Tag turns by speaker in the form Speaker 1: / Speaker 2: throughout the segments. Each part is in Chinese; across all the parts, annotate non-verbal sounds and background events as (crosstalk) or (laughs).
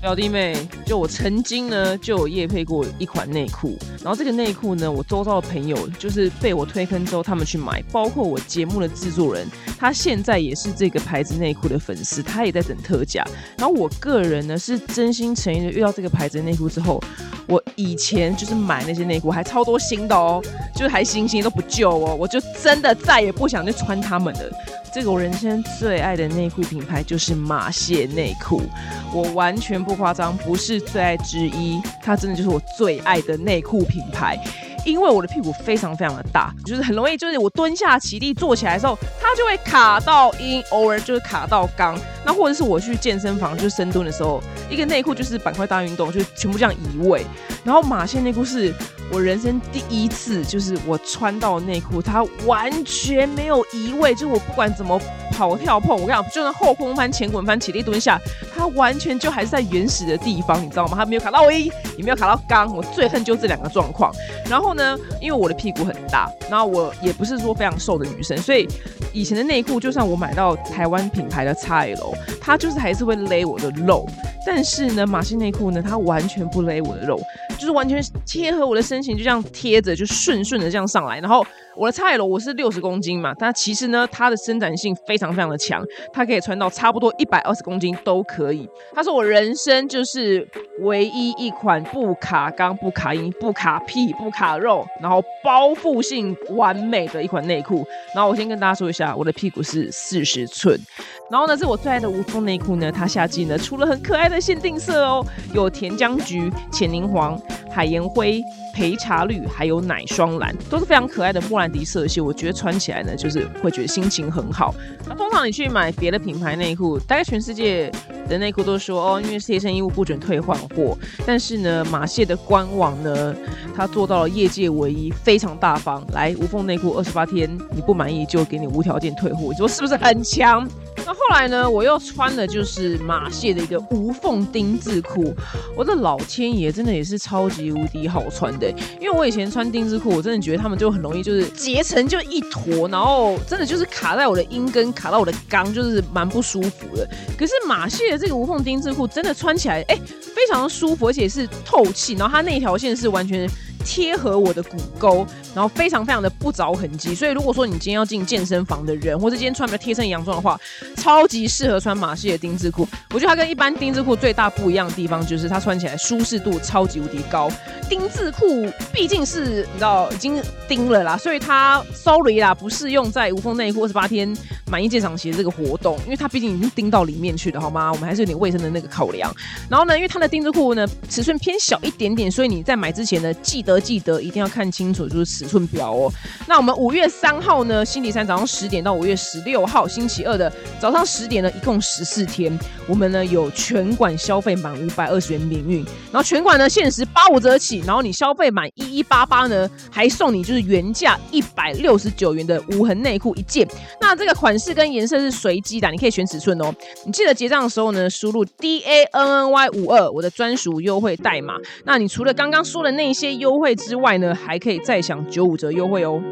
Speaker 1: 表弟妹，就我曾经呢就有夜配过一款内裤，然后这个内裤呢，我周遭的朋友就是被我推坑之后，他们去买，包括我节目的制作人，他现在也是这个牌子内裤的粉丝，他也在等特价。然后我个人呢是真心诚意的遇到这个牌子内裤之后，我以前就是买那些内裤还超多新的哦，就是还新新都不旧哦，我就真的再也不想去穿他们了。这个我人生最爱的内裤品牌就是马蟹内裤，我完全不夸张，不是最爱之一，它真的就是我最爱的内裤品牌。因为我的屁股非常非常的大，就是很容易，就是我蹲下起立坐起来的时候，它就会卡到阴，偶尔就是卡到肛。那或者是我去健身房就深蹲的时候，一个内裤就是板块大运动，就全部这样移位。然后马线内裤是我人生第一次，就是我穿到内裤，它完全没有移位，就我不管怎么跑跳碰，我跟你讲，就算后空翻、前滚翻、起立蹲下，它完全就还是在原始的地方，你知道吗？它没有卡到阴，也没有卡到肛。我最恨就这两个状况。然后呢，因为我的屁股很大，然后我也不是说非常瘦的女生，所以以前的内裤，就算我买到台湾品牌的 XL，它就是还是会勒我的肉。但是呢，马戏内裤呢，它完全不勒我的肉，就是完全贴合我的身形，就这样贴着，就顺顺的这样上来。然后我的 XL 我是六十公斤嘛，但其实呢，它的伸展性非常非常的强，它可以穿到差不多一百二十公斤都可以。它是我人生就是唯一一款不卡钢、不卡阴、不卡屁、不卡肉，然后包覆性完美的一款内裤。然后我先跟大家说一下，我的屁股是四十寸。然后呢，是我最爱的无缝内裤呢，它夏季呢出了很可爱的限定色哦，有甜姜橘、浅柠黄、海盐灰、焙茶绿，还有奶霜蓝，都是非常可爱的莫兰迪色系。我觉得穿起来呢，就是会觉得心情很好。那通常你去买别的品牌内裤，大概全世界的内裤都说哦，因为贴身衣物不准退换货。但是呢，马蟹的官网呢，它做到了业界唯一，非常大方。来，无缝内裤二十八天，你不满意就给你无条件退货，你说是不是很强？那后来呢？我又穿的就是马蟹的一个无缝丁字裤。我的老天爷，真的也是超级无敌好穿的。因为我以前穿丁字裤，我真的觉得他们就很容易就是结成就一坨，然后真的就是卡在我的阴根，卡到我的肛，就是蛮不舒服的。可是马蟹的这个无缝丁字裤真的穿起来，哎，非常的舒服，而且是透气。然后它那条线是完全。贴合我的骨沟，然后非常非常的不着痕迹，所以如果说你今天要进健身房的人，或者今天穿比较贴身洋装的话，超级适合穿马戏的丁字裤。我觉得它跟一般丁字裤最大不一样的地方，就是它穿起来舒适度超级无敌高。丁字裤毕竟是你知道已经钉了啦，所以它 sorry 啦，不适用在无缝内裤二十八天满意鉴赏期的这个活动，因为它毕竟已经钉到里面去了，好吗？我们还是有点卫生的那个考量。然后呢，因为它的丁字裤呢尺寸偏小一点点，所以你在买之前呢，记得。记得一定要看清楚，就是尺寸表哦。那我们五月三号呢，星期三早上十点到五月十六号星期二的早上十点呢，一共十四天，我们呢有全馆消费满五百二十元免运，然后全馆呢限时八五折起，然后你消费满一一八八呢，还送你就是原价一百六十九元的无痕内裤一件。那这个款式跟颜色是随机的，你可以选尺寸哦。你记得结账的时候呢，输入 D A N N Y 五二，我的专属优惠代码。那你除了刚刚说的那些优惠，之外呢，还可以再享九五折优惠哦。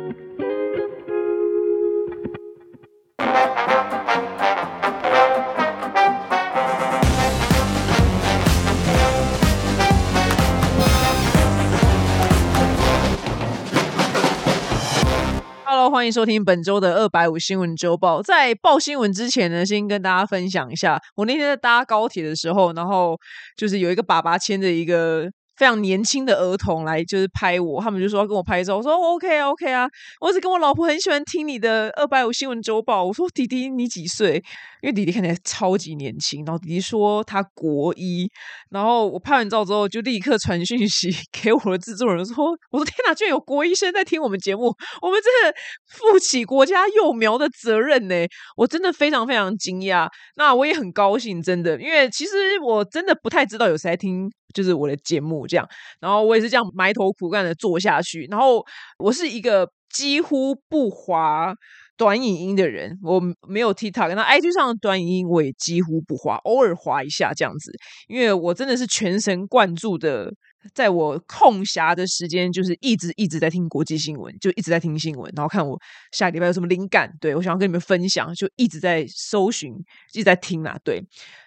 Speaker 1: Hello，欢迎收听本周的二百五新闻周报。在报新闻之前呢，先跟大家分享一下，我那天在搭高铁的时候，然后就是有一个爸爸牵着一个。非常年轻的儿童来就是拍我，他们就说要跟我拍照，我说 OK OK 啊，我只跟我老婆很喜欢听你的二百五新闻周报。我说弟弟你几岁？因为弟弟看起来超级年轻。然后弟弟说他国一。然后我拍完照之后就立刻传讯息 (laughs) 给我的制作人说，我说天哪，居然有国医生在听我们节目，我们真的负起国家幼苗的责任呢。我真的非常非常惊讶。那我也很高兴，真的，因为其实我真的不太知道有谁在听。就是我的节目这样，然后我也是这样埋头苦干的做下去。然后我是一个几乎不滑短影音的人，我没有 TikTok，那 IG 上的短影音我也几乎不滑，偶尔滑一下这样子。因为我真的是全神贯注的在我空暇的时间，就是一直一直在听国际新闻，就一直在听新闻，然后看我下个礼拜有什么灵感，对我想要跟你们分享，就一直在搜寻，一直在听啊，对。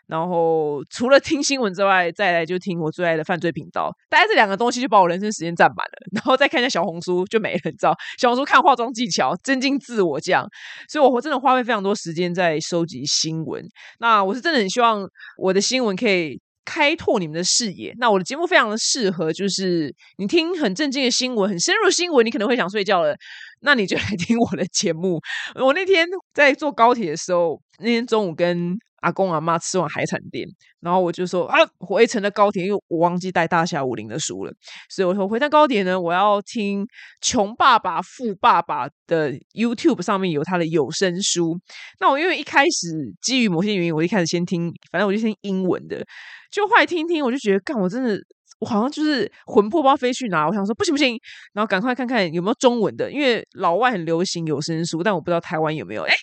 Speaker 1: 然后除了听新闻之外，再来就听我最爱的犯罪频道，大概这两个东西就把我人生时间占满了。然后再看一下小红书就没了，你知道？小红书看化妆技巧，增进自我这样。所以我真的花费非常多时间在收集新闻。那我是真的很希望我的新闻可以。开拓你们的视野。那我的节目非常的适合，就是你听很正经的新闻、很深入的新闻，你可能会想睡觉了，那你就来听我的节目。我那天在坐高铁的时候，那天中午跟阿公阿妈吃完海产店，然后我就说啊，回程的高铁，因为我忘记带大侠武林的书了，所以我说回程高铁呢，我要听《穷爸爸富爸爸》的 YouTube 上面有他的有声书。那我因为一开始基于某些原因，我一开始先听，反正我就听英文的。就后来听听，我就觉得，干，我真的，我好像就是魂魄不知道飞去哪。我想说，不行不行，然后赶快看看有没有中文的，因为老外很流行有声书，但我不知道台湾有没有。哎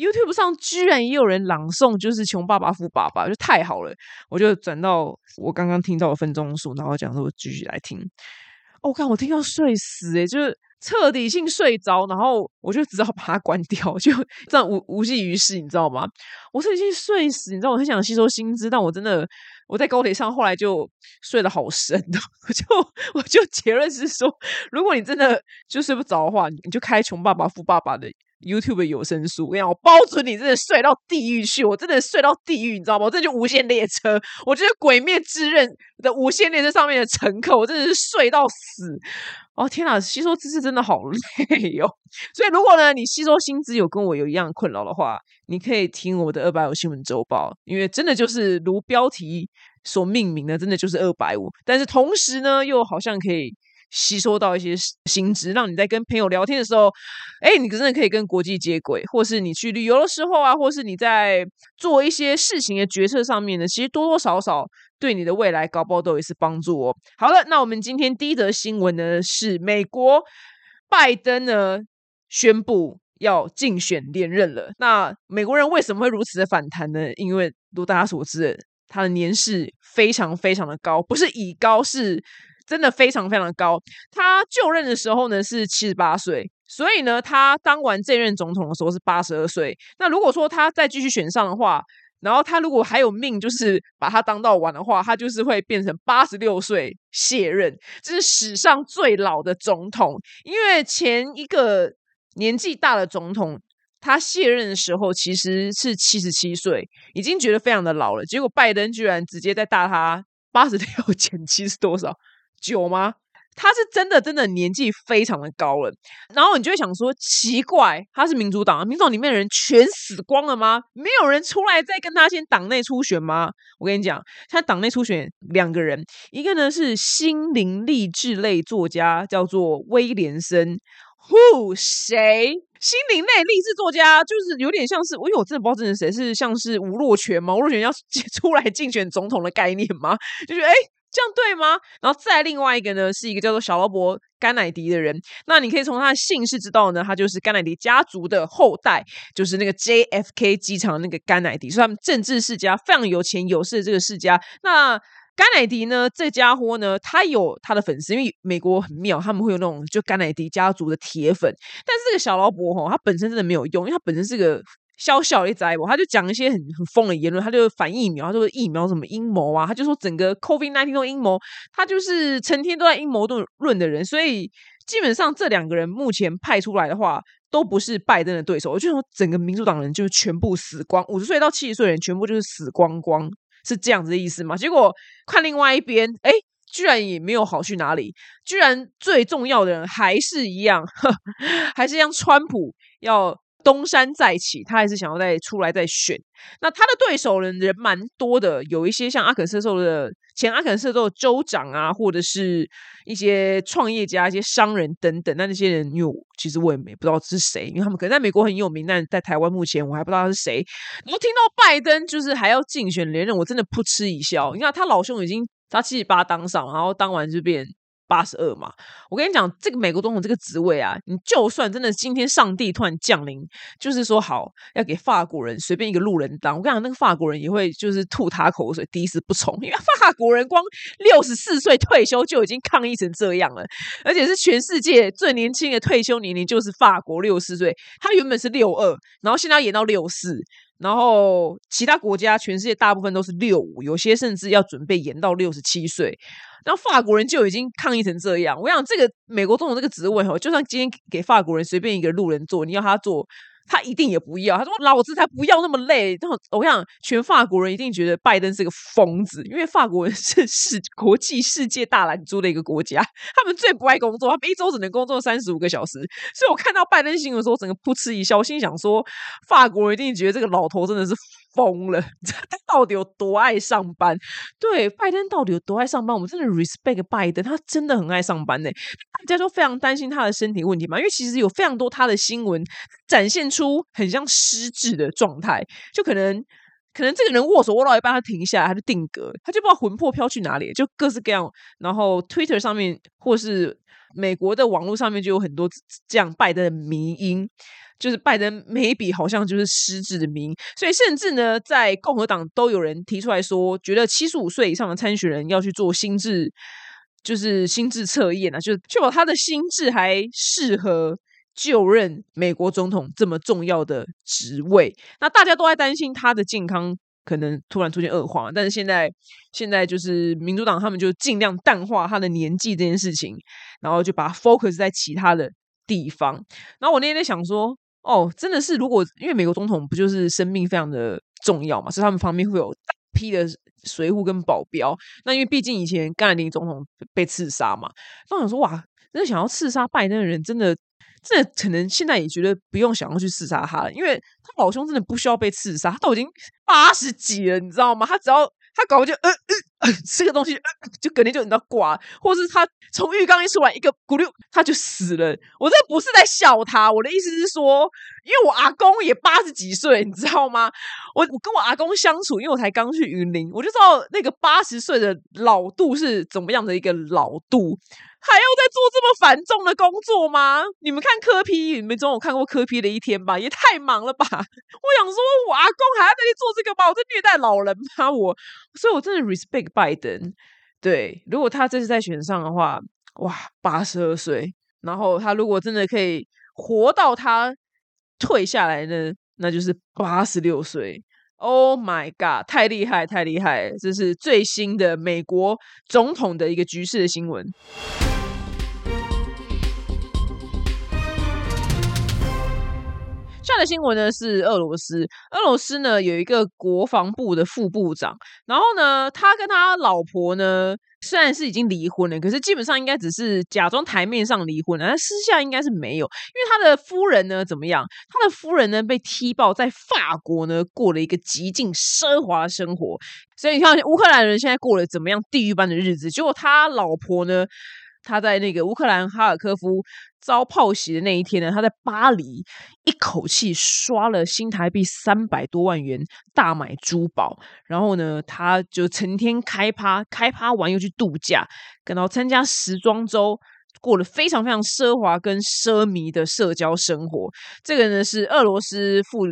Speaker 1: ，YouTube 上居然也有人朗诵，就是《穷爸爸富爸爸》，就太好了。我就转到我刚刚听到的分钟数，然后讲说我继续来听。哦，看我听到睡死，哎，就是。彻底性睡着，然后我就只好把它关掉，就这样无无济于事，你知道吗？我是已经睡死，你知道我很想吸收新知，但我真的我在高铁上后来就睡得好深的，(laughs) 我就我就结论是说，如果你真的就睡不着的话，你就开《穷爸爸富爸爸》的。YouTube 有声书，我跟你讲，我包准你真的睡到地狱去，我真的睡到地狱，你知道吗？我这就无限列车，我就是《鬼灭之刃》的无限列车上面的乘客，我真的是睡到死。哦天哪，吸收知识真的好累哟！所以如果呢，你吸收薪资有跟我有一样困扰的话，你可以听我的二百五新闻周报，因为真的就是如标题所命名的，真的就是二百五。但是同时呢，又好像可以。吸收到一些新知，让你在跟朋友聊天的时候，哎，你真的可以跟国际接轨，或是你去旅游的时候啊，或是你在做一些事情的决策上面呢，其实多多少少对你的未来高包都有一次帮助哦。好了，那我们今天第一则新闻呢，是美国拜登呢宣布要竞选连任了。那美国人为什么会如此的反弹呢？因为如大家所知，他的年事非常非常的高，不是以高是。真的非常非常高。他就任的时候呢是七十八岁，所以呢，他当完这任总统的时候是八十二岁。那如果说他再继续选上的话，然后他如果还有命，就是把他当到完的话，他就是会变成八十六岁卸任，这是史上最老的总统。因为前一个年纪大的总统，他卸任的时候其实是七十七岁，已经觉得非常的老了。结果拜登居然直接在大他八十六减七是多少？九吗？他是真的真的年纪非常的高了，然后你就会想说，奇怪，他是民主党，民主党里面的人全死光了吗？没有人出来再跟他先党内初选吗？我跟你讲，他党内初选两个人，一个呢是心灵励志类作家，叫做威廉森。Who 谁？心灵类励志作家，就是有点像是，因为我真的不知道这是谁，是像是吴若权吗？吴若权要 (laughs) 出来竞选总统的概念吗？就觉得哎。这样对吗？然后再另外一个呢，是一个叫做小劳勃甘乃迪的人。那你可以从他的姓氏知道呢，他就是甘乃迪家族的后代，就是那个 JFK 机场那个甘乃迪，是他们政治世家非常有钱有势的这个世家。那甘乃迪呢，这家伙呢，他有他的粉丝，因为美国很妙，他们会有那种就甘乃迪家族的铁粉。但是这个小劳勃哈，他本身真的没有用，因为他本身是个。小小的灾我，他就讲一些很很疯的言论，他就反疫苗，他说疫苗什么阴谋啊，他就说整个 COVID nineteen 都阴谋，他就是成天都在阴谋论论的人，所以基本上这两个人目前派出来的话，都不是拜登的对手。我就说整个民主党人就是全部死光，五十岁到七十岁人全部就是死光光，是这样子的意思吗？结果看另外一边，哎，居然也没有好去哪里，居然最重要的人还是一样，(laughs) 还是像川普要。东山再起，他还是想要再出来再选。那他的对手人人蛮多的，有一些像阿肯色州的前阿肯色州州长啊，或者是一些创业家、一些商人等等。那那些人，因为其实我也没不知道是谁，因为他们可能在美国很有名，但在台湾目前我还不知道他是谁。然后听到拜登就是还要竞选连任，我真的扑哧一笑。你看他老兄已经他七十八当上，然后当完就变八十二嘛。我跟你讲，这个美国总统这个职位啊，你就算真的今天上帝突然降临，就是说好要给法国人随便一个路人当，我跟你讲，那个法国人也会就是吐他口水，第一次不从，因为法国人光六十四岁退休就已经抗议成这样了，而且是全世界最年轻的退休年龄就是法国六十四岁，他原本是六二，然后现在演到六四。然后其他国家，全世界大部分都是六五，有些甚至要准备延到六十七岁。然后法国人就已经抗议成这样。我想，这个美国总统这个职位哦，就算今天给法国人随便一个路人做，你要他做。他一定也不要，他说老子才不要那么累。然后我想，全法国人一定觉得拜登是个疯子，因为法国人是世国际世界大懒猪的一个国家，他们最不爱工作，他们一周只能工作三十五个小时。所以我看到拜登新闻的时候，整个噗嗤一笑，心想说，法国人一定觉得这个老头真的是。疯了！(laughs) 他到底有多爱上班？对，拜登到底有多爱上班？我们真的 respect 拜登，他真的很爱上班呢。大家都非常担心他的身体问题嘛，因为其实有非常多他的新闻展现出很像失智的状态，就可能可能这个人握手握到一半，他停下来，他就定格，他就不知道魂魄飘去哪里，就各式各样。然后 Twitter 上面或是美国的网络上面就有很多这样拜登的迷音。就是拜登每笔好像就是失智的名，所以甚至呢，在共和党都有人提出来说，觉得七十五岁以上的参选人要去做心智，就是心智测验啊，就是确保他的心智还适合就任美国总统这么重要的职位。那大家都在担心他的健康可能突然出现恶化，但是现在现在就是民主党他们就尽量淡化他的年纪这件事情，然后就把 focus 在其他的地方。然后我那天在想说。哦，真的是，如果因为美国总统不就是生命非常的重要嘛，所以他们旁边会有大批的随护跟保镖。那因为毕竟以前甘乃迪总统被刺杀嘛，那我想说哇，那想要刺杀拜登的人，真的，这可能现在也觉得不用想要去刺杀他了，因为他老兄真的不需要被刺杀，他都已经八十几了，你知道吗？他只要。他搞就呃呃 (laughs) 吃个东西，就肯定就你知道挂，或是他从浴缸一出来一个咕噜，他就死了。我这不是在笑他，我的意思是说，因为我阿公也八十几岁，你知道吗？我我跟我阿公相处，因为我才刚去云林，我就知道那个八十岁的老杜是怎么样的一个老杜。还要再做这么繁重的工作吗？你们看科批，你们总有看过科批的一天吧？也太忙了吧！我想说，我阿公还要再去做这个吗？我在虐待老人吗？我，所以我真的 respect 拜登。对，如果他这次再选上的话，哇，八十二岁，然后他如果真的可以活到他退下来呢，那就是八十六岁。Oh my god！太厉害，太厉害！这是最新的美国总统的一个局势的新闻。下的新闻呢是俄罗斯，俄罗斯呢有一个国防部的副部长，然后呢，他跟他老婆呢虽然是已经离婚了，可是基本上应该只是假装台面上离婚了，但私下应该是没有，因为他的夫人呢怎么样？他的夫人呢被踢爆在法国呢过了一个极尽奢华的生活，所以你看乌克兰人现在过了怎么样地狱般的日子，结果他老婆呢？他在那个乌克兰哈尔科夫遭炮袭的那一天呢，他在巴黎一口气刷了新台币三百多万元大买珠宝，然后呢，他就成天开趴，开趴完又去度假，然后参加时装周，过了非常非常奢华跟奢靡的社交生活。这个呢是俄罗斯副。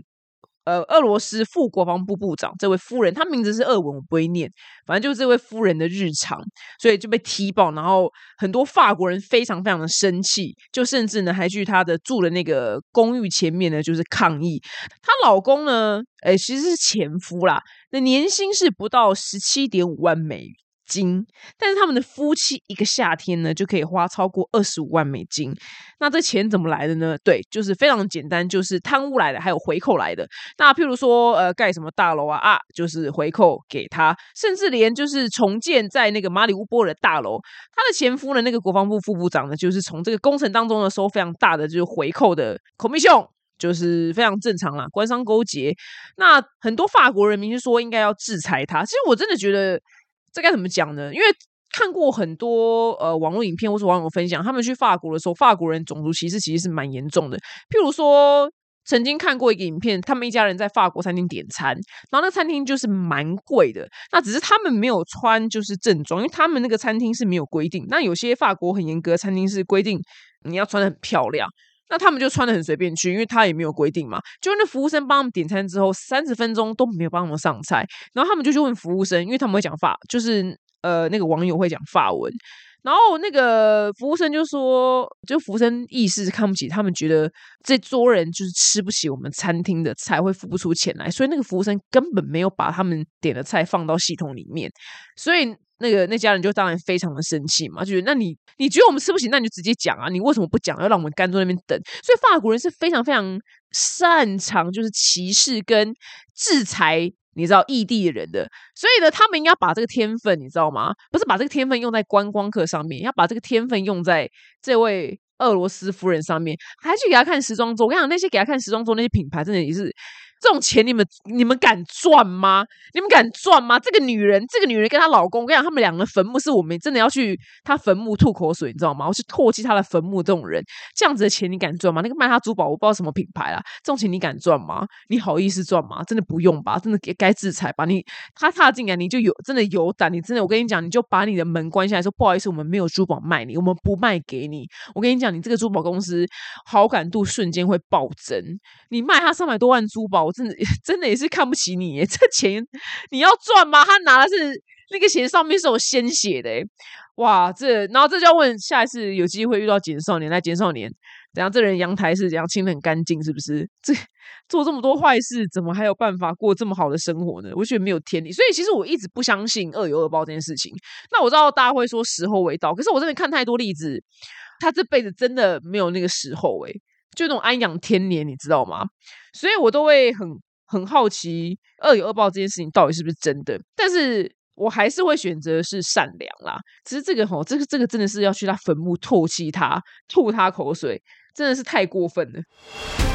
Speaker 1: 呃，俄罗斯副国防部部长这位夫人，她名字是俄文，我不会念，反正就是这位夫人的日常，所以就被踢爆，然后很多法国人非常非常的生气，就甚至呢还去她的住的那个公寓前面呢，就是抗议。她老公呢，哎，其实是前夫啦，那年薪是不到十七点五万美。金，但是他们的夫妻一个夏天呢就可以花超过二十五万美金。那这钱怎么来的呢？对，就是非常简单，就是贪污来的，还有回扣来的。那譬如说，呃，盖什么大楼啊啊，就是回扣给他，甚至连就是重建在那个马里乌波尔的大楼，他的前夫呢，那个国防部副部长呢，就是从这个工程当中呢收非常大的就是回扣的 commission，就是非常正常啦，官商勾结。那很多法国人民就说应该要制裁他，其实我真的觉得。这该怎么讲呢？因为看过很多呃网络影片或是网友分享，他们去法国的时候，法国人种族歧视其实是蛮严重的。譬如说，曾经看过一个影片，他们一家人在法国餐厅点餐，然后那餐厅就是蛮贵的，那只是他们没有穿就是正装，因为他们那个餐厅是没有规定。那有些法国很严格餐厅是规定你要穿的很漂亮。那他们就穿的很随便去，因为他也没有规定嘛。就那服务生帮他们点餐之后，三十分钟都没有帮他们上菜，然后他们就去问服务生，因为他们会讲法，就是呃那个网友会讲法文，然后那个服务生就说，就服务生意思看不起他们，觉得这桌人就是吃不起我们餐厅的菜，会付不出钱来，所以那个服务生根本没有把他们点的菜放到系统里面，所以。那个那家人就当然非常的生气嘛，就觉得那你你觉得我们吃不起，那你就直接讲啊，你为什么不讲，要让我们干坐那边等？所以法国人是非常非常擅长就是歧视跟制裁，你知道异地的人的，所以呢，他们应该把这个天分，你知道吗？不是把这个天分用在观光客上面，要把这个天分用在这位俄罗斯夫人上面，还去给他看时装周。我跟你讲，那些给他看时装周那些品牌，真的也是。这种钱你们你们敢赚吗？你们敢赚吗？这个女人，这个女人跟她老公，我跟你讲，他们两个坟墓是我们真的要去她坟墓吐口水，你知道吗？我去唾弃她的坟墓。这种人，这样子的钱你敢赚吗？那个卖她珠宝，我不知道什么品牌啦，这种钱你敢赚吗？你好意思赚吗？真的不用吧？真的该该制裁吧？你他踏进来你就有真的有胆，你真的我跟你讲，你就把你的门关下来，说不好意思，我们没有珠宝卖你，我们不卖给你。我跟你讲，你这个珠宝公司好感度瞬间会暴增。你卖他三百多万珠宝，我真的 (laughs) 真的。也是看不起你耶，(laughs) 这钱你要赚吗？他拿的是那个钱上面是有鲜血的，哇！这然后这就要问下一次有机会遇到简少年，来简少年，怎样？这人阳台是怎样清的很干净，是不是？这做这么多坏事，怎么还有办法过这么好的生活呢？我觉得没有天理。所以其实我一直不相信恶有恶报这件事情。那我知道大家会说时候未到，可是我真的看太多例子，他这辈子真的没有那个时候，诶就那种安养天年，你知道吗？所以我都会很。很好奇恶有恶报这件事情到底是不是真的，但是我还是会选择是善良啦。只是这个吼，这个这个真的是要去他坟墓唾弃他，吐他口水，真的是太过分了。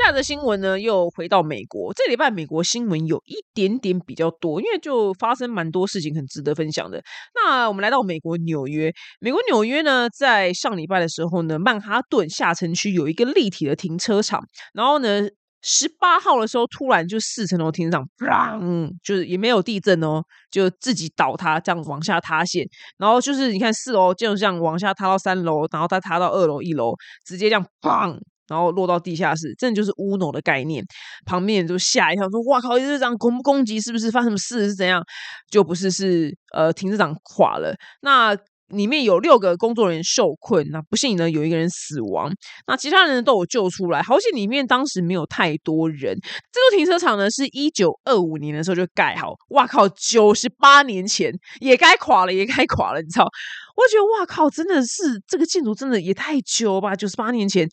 Speaker 1: 下则新闻呢，又回到美国。这礼拜美国新闻有一点点比较多，因为就发生蛮多事情，很值得分享的。那我们来到美国纽约，美国纽约呢，在上礼拜的时候呢，曼哈顿下城区有一个立体的停车场，然后呢，十八号的时候突然就四层楼停车场，砰，就是也没有地震哦，就自己倒塌，这样往下塌陷。然后就是你看四楼就这样往下塌到三楼，然后再塌到二楼、一楼，直接这样砰。然后落到地下室，真的就是乌诺的概念。旁边人都吓一跳，说：“哇靠！停车场攻攻击是不是发生什么事？是怎样？就不是是呃停车场垮了。那里面有六个工作人员受困，那不幸呢有一个人死亡。那其他人都有救出来，好险里面当时没有太多人。这座停车场呢是一九二五年的时候就盖好，哇靠！九十八年前也该垮了，也该垮了，你知道？我觉得哇靠，真的是这个建筑真的也太久吧？九十八年前。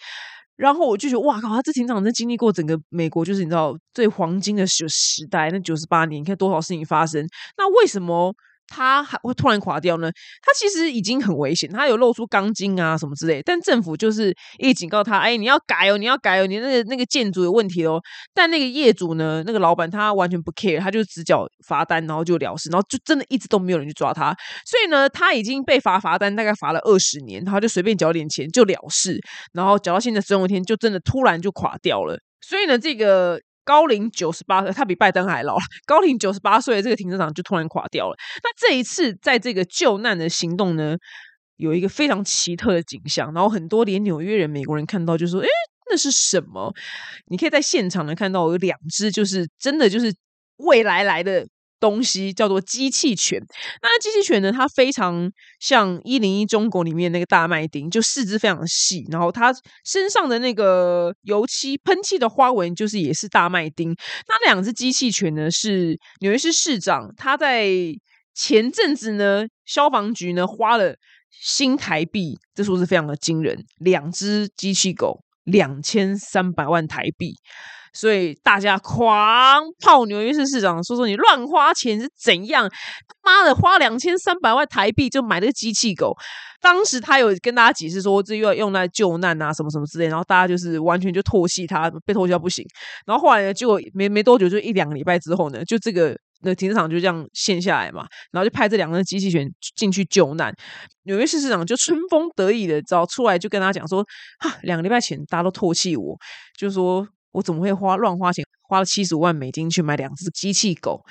Speaker 1: 然后我就觉得，哇靠！他这庭长真经历过整个美国，就是你知道最黄金的时时代，那九十八年，你看多少事情发生？那为什么？它还会突然垮掉呢？它其实已经很危险，它有露出钢筋啊什么之类。但政府就是一警告他，哎，你要改哦，你要改哦，你那个那个建筑有问题哦。但那个业主呢，那个老板他完全不 care，他就只缴罚单，然后就了事，然后就真的一直都没有人去抓他。所以呢，他已经被罚罚单，大概罚了二十年，然后就随便缴点钱就了事，然后缴到现在总有一天就真的突然就垮掉了。所以呢，这个。高龄九十八岁，他比拜登还老了。高龄九十八岁的这个停车场就突然垮掉了。那这一次在这个救难的行动呢，有一个非常奇特的景象，然后很多连纽约人、美国人看到就说：“哎，那是什么？”你可以在现场能看到有两只，就是真的就是未来来的。东西叫做机器犬，那机器犬呢？它非常像一零一中国里面那个大麦丁，就四肢非常细，然后它身上的那个油漆喷漆的花纹就是也是大麦丁。那两只机器犬呢，是纽约市市长他在前阵子呢，消防局呢花了新台币，这数字非常的惊人，两只机器狗两千三百万台币。所以大家狂泡纽约市市长，说说你乱花钱是怎样？妈的，花两千三百万台币就买了个机器狗。当时他有跟大家解释说，这又要用来救难啊，什么什么之类。然后大家就是完全就唾弃他，被唾弃到不行。然后后来呢，结果没没多久，就一两个礼拜之后呢，就这个那停车场就这样陷下来嘛，然后就派这两个机器犬进去救难。纽约市市长就春风得意的，找出来就跟他讲说：，哈，两个礼拜前大家都唾弃我，就说我怎么会花乱花钱，花了七十五万美金去买两只机器狗？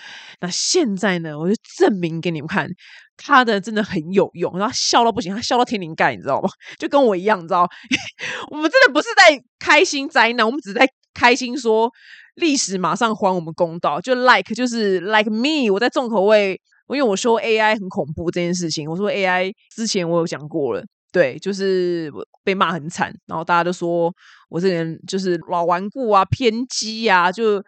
Speaker 1: 那现在呢，我就证明给你们看，他的真的很有用。然后笑到不行，他笑到天灵盖，你知道吗？(laughs) 就跟我一样，你知道？(laughs) 我们真的不是在开心灾难，我们只是在开心说。历史马上还我们公道，就 like 就是 like me，我在重口味，因为我说 AI 很恐怖这件事情，我说 AI 之前我有讲过了，对，就是被骂很惨，然后大家都说我这个人就是老顽固啊、偏激啊，就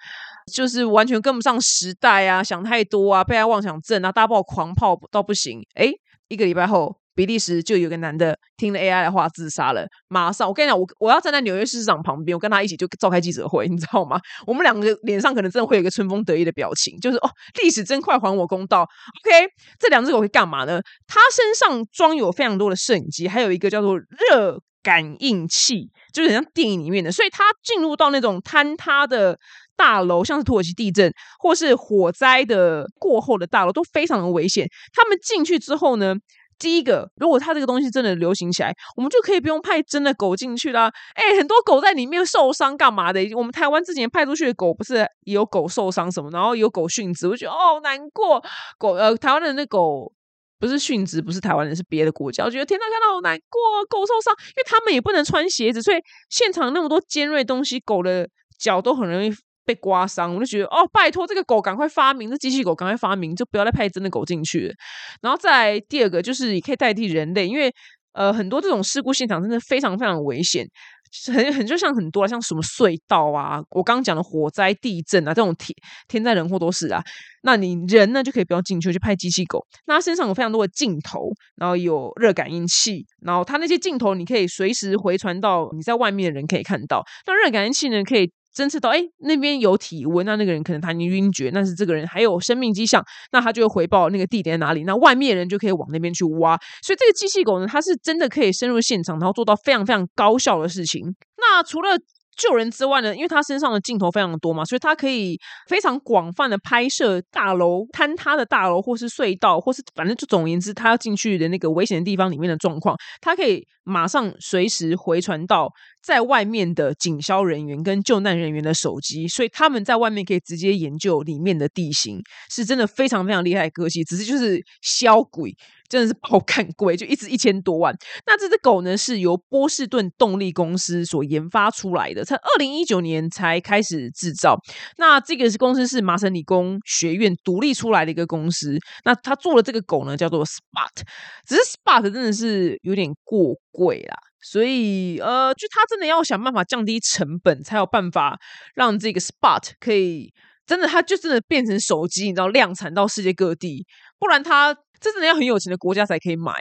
Speaker 1: 就是完全跟不上时代啊，想太多啊，被害妄想症啊，大爆狂炮到不行，哎，一个礼拜后。比利时就有个男的听了 AI 的话自杀了，马上我跟你讲，我我要站在纽约市长旁边，我跟他一起就召开记者会，你知道吗？我们两个脸上可能真的会有一个春风得意的表情，就是哦，历史真快还我公道。OK，这两只狗会干嘛呢？它身上装有非常多的摄影机，还有一个叫做热感应器，就是像电影里面的，所以它进入到那种坍塌的大楼，像是土耳其地震或是火灾的过后的大楼都非常的危险。他们进去之后呢？第一个，如果它这个东西真的流行起来，我们就可以不用派真的狗进去啦。哎，很多狗在里面受伤干嘛的？我们台湾之前派出去的狗，不是也有狗受伤什么，然后有狗殉职，我觉得哦难过。狗呃，台湾的那狗不是殉职，不是台湾人，是别的国家。我觉得天呐，看到好难过，狗受伤，因为他们也不能穿鞋子，所以现场那么多尖锐东西，狗的脚都很容易。被刮伤，我就觉得哦，拜托这个狗赶快发明，这机器狗赶快发明，就不要再派真的狗进去。然后再第二个就是你可以代替人类，因为呃很多这种事故现场真的非常非常危险，很很就像很多像什么隧道啊，我刚刚讲的火灾、地震啊这种天天灾人祸都是啊。那你人呢就可以不要进去，就派机器狗。那它身上有非常多的镜头，然后有热感应器，然后它那些镜头你可以随时回传到你在外面的人可以看到。那热感应器呢可以。侦测到哎，那边有体温，那那个人可能他已经晕厥，但是这个人还有生命迹象，那他就会回报那个地点在哪里，那外面人就可以往那边去挖。所以这个机器狗呢，它是真的可以深入现场，然后做到非常非常高效的事情。那除了救人之外呢，因为它身上的镜头非常多嘛，所以它可以非常广泛的拍摄大楼坍塌的大楼，或是隧道，或是反正就总而言之，它要进去的那个危险的地方里面的状况，它可以马上随时回传到在外面的警消人员跟救难人员的手机，所以他们在外面可以直接研究里面的地形，是真的非常非常厉害的科技，只是就是销鬼。真的是爆看贵，就一直一千多万。那这只狗呢，是由波士顿动力公司所研发出来的，才二零一九年才开始制造。那这个是公司是麻省理工学院独立出来的一个公司。那他做的这个狗呢，叫做 Spot，只是 Spot 真的是有点过贵啦。所以呃，就他真的要想办法降低成本，才有办法让这个 Spot 可以真的，它就真的变成手机，你知道量产到世界各地，不然它。真的要很有钱的国家才可以买，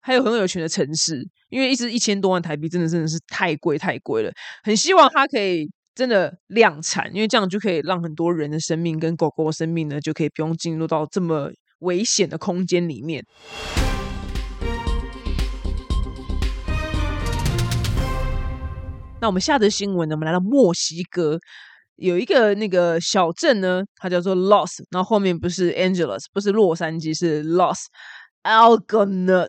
Speaker 1: 还有很有钱的城市，因为一直一千多万台币，真的真的是太贵太贵了。很希望它可以真的量产，因为这样就可以让很多人的生命跟狗狗的生命呢，就可以不用进入到这么危险的空间里面。那我们下则新闻呢，我们来到墨西哥。有一个那个小镇呢，它叫做 Los，然后后面不是 Angeles，不是洛杉矶，是 Los，Algonet，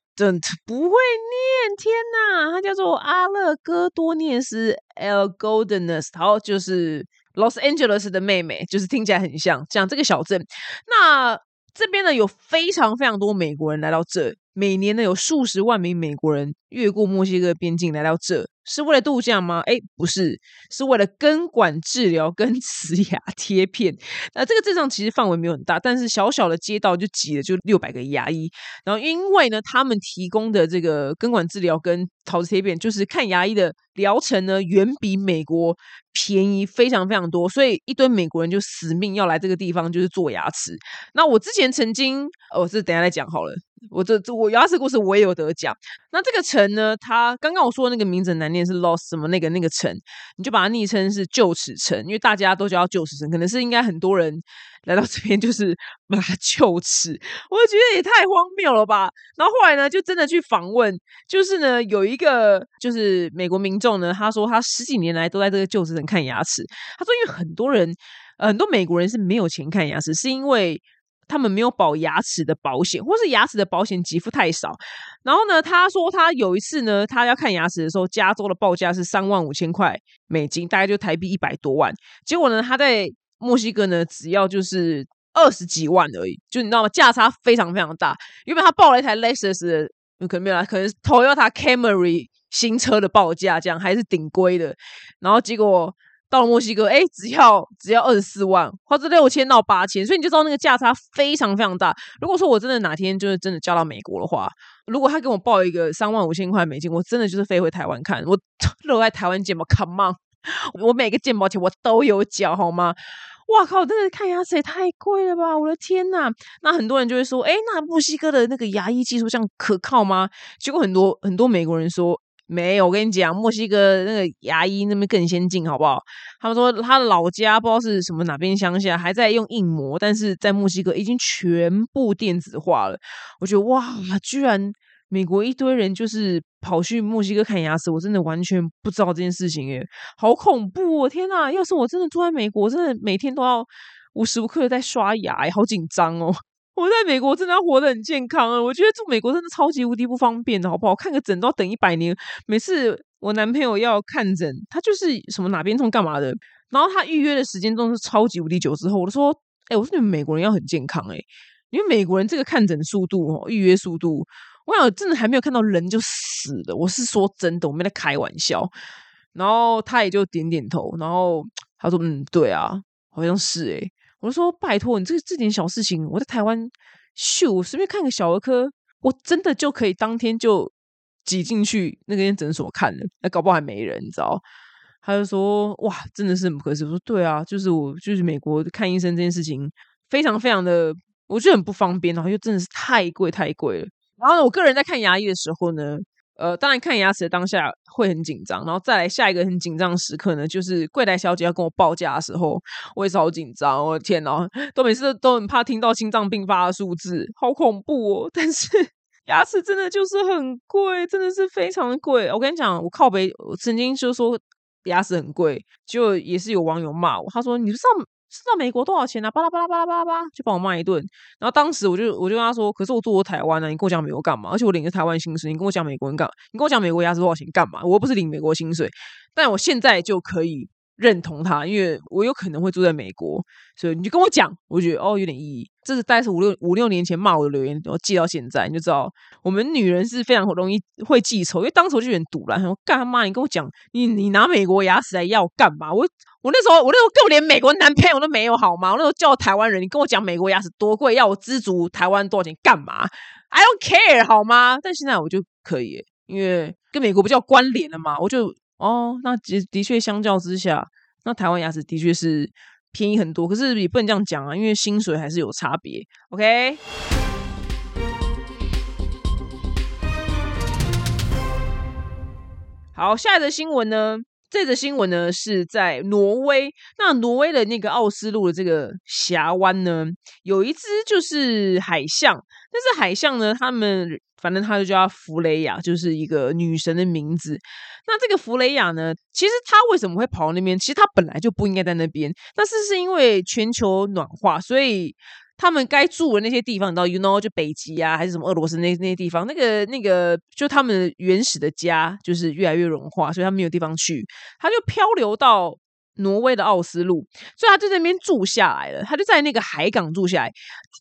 Speaker 1: 不会念，天哪，它叫做阿勒戈多涅斯 Algodenes，好，就是 Los Angeles 的妹妹，就是听起来很像，讲这个小镇。那这边呢，有非常非常多美国人来到这，每年呢有数十万名美国人越过墨西哥边境来到这。是为了度假吗？哎，不是，是为了根管治疗跟 (laughs) 瓷牙贴片。那这个镇上其实范围没有很大，但是小小的街道就挤了就六百个牙医。然后因为呢，他们提供的这个根管治疗跟陶瓷贴片，就是看牙医的疗程呢，远比美国便宜非常非常多，所以一堆美国人就死命要来这个地方，就是做牙齿。那我之前曾经，哦，这等下再讲好了。我这我牙齿故事我也有得奖。那这个城呢，它刚刚我说的那个名字难是 Lost 什么那个那个城，你就把它昵称是旧齿城，因为大家都叫旧齿城，可能是应该很多人来到这边就是 (laughs) 把它旧齿，我就觉得也太荒谬了吧。然后后来呢，就真的去访问，就是呢有一个就是美国民众呢，他说他十几年来都在这个旧齿城看牙齿，他说因为很多人。很多美国人是没有钱看牙齿，是因为他们没有保牙齿的保险，或是牙齿的保险给付太少。然后呢，他说他有一次呢，他要看牙齿的时候，加州的报价是三万五千块美金，大概就台币一百多万。结果呢，他在墨西哥呢，只要就是二十几万而已，就你知道吗？价差非常非常大。原本他报了一台 Lexus，可能没有啦，可能 Toyota Camry 新车的报价这样，还是顶规的。然后结果。到了墨西哥，哎，只要只要二十四万，或者六千到八千，所以你就知道那个价差非常非常大。如果说我真的哪天就是真的嫁到美国的话，如果他给我报一个三万五千块美金，我真的就是飞回台湾看，我 (laughs) 热爱台湾健保，Come on，(laughs) 我每个健保钱我都有缴，好吗？哇靠，真的看牙齿也太贵了吧！我的天呐，那很多人就会说，哎，那墨西哥的那个牙医技术这样可靠吗？结果很多很多美国人说。没有，我跟你讲，墨西哥那个牙医那边更先进，好不好？他们说他的老家不知道是什么哪边乡下，还在用硬模，但是在墨西哥已经全部电子化了。我觉得哇，居然美国一堆人就是跑去墨西哥看牙齿，我真的完全不知道这件事情，耶好恐怖！哦！天呐，要是我真的住在美国，真的每天都要无时无刻的在刷牙，好紧张哦。我在美国真的要活得很健康啊！我觉得住美国真的超级无敌不方便的，好不好？看个诊都要等一百年。每次我男朋友要看诊，他就是什么哪边痛干嘛的，然后他预约的时间都是超级无敌久。之后我就说：“哎，我说你们美国人要很健康哎，因为美国人这个看诊速度哦，预约速度，我想真的还没有看到人就死了。我是说真的，我没在开玩笑。”然后他也就点点头，然后他说：“嗯，对啊，好像是哎。”我说：“拜托你，这这点小事情，我在台湾秀，我随便看个小儿科，我真的就可以当天就挤进去那间诊所看了。那搞不好还没人，你知道？”他就说：“哇，真的是很不可思议。”我说：“对啊，就是我，就是美国看医生这件事情，非常非常的，我觉得很不方便，然后又真的是太贵太贵了。然后我个人在看牙医的时候呢。”呃，当然看牙齿的当下会很紧张，然后再来下一个很紧张的时刻呢，就是柜台小姐要跟我报价的时候，我也是好紧张，我的天呐，都每次都很怕听到心脏病发的数字，好恐怖哦！(laughs) 但是牙齿真的就是很贵，真的是非常的贵。我跟你讲，我靠北，我曾经就说牙齿很贵，就也是有网友骂我，他说你不知道。知道美国多少钱啊？巴拉巴拉巴拉巴拉巴拉，就把我骂一顿。然后当时我就我就跟他说：“可是我住过台湾啊，你跟我讲美国干嘛？而且我领着台湾薪水，你跟我讲美国人干？你跟我讲美国压是多少钱干嘛？我又不是领美国薪水。但我现在就可以。”认同他，因为我有可能会住在美国，所以你就跟我讲，我觉得哦有点意义。这是大概是五六五六年前骂我的留言，我记到现在，你就知道我们女人是非常容易会记仇。因为当时我就有点堵了，说干嘛？你跟我讲，你你拿美国牙齿来要干嘛？我我那时候我那时候跟我连美国男朋友都没有，好吗？我那时候叫台湾人，你跟我讲美国牙齿多贵，要我知足台湾多少钱干嘛？I don't care，好吗？但现在我就可以，因为跟美国不叫关联了嘛，我就。哦，那的的确相较之下，那台湾牙齿的确是便宜很多。可是也不能这样讲啊，因为薪水还是有差别。OK，好，下一则新闻呢？这则新闻呢是在挪威，那挪威的那个奥斯陆的这个峡湾呢，有一只就是海象，但是海象呢，他们反正他就叫弗雷亚，就是一个女神的名字。那这个弗雷亚呢，其实他为什么会跑到那边？其实他本来就不应该在那边，但是是因为全球暖化，所以。他们该住的那些地方，你知道，you know，就北极啊，还是什么俄罗斯那那些地方，那个那个，就他们原始的家，就是越来越融化，所以他没有地方去，他就漂流到挪威的奥斯陆，所以他在那边住下来了。他就在那个海港住下来。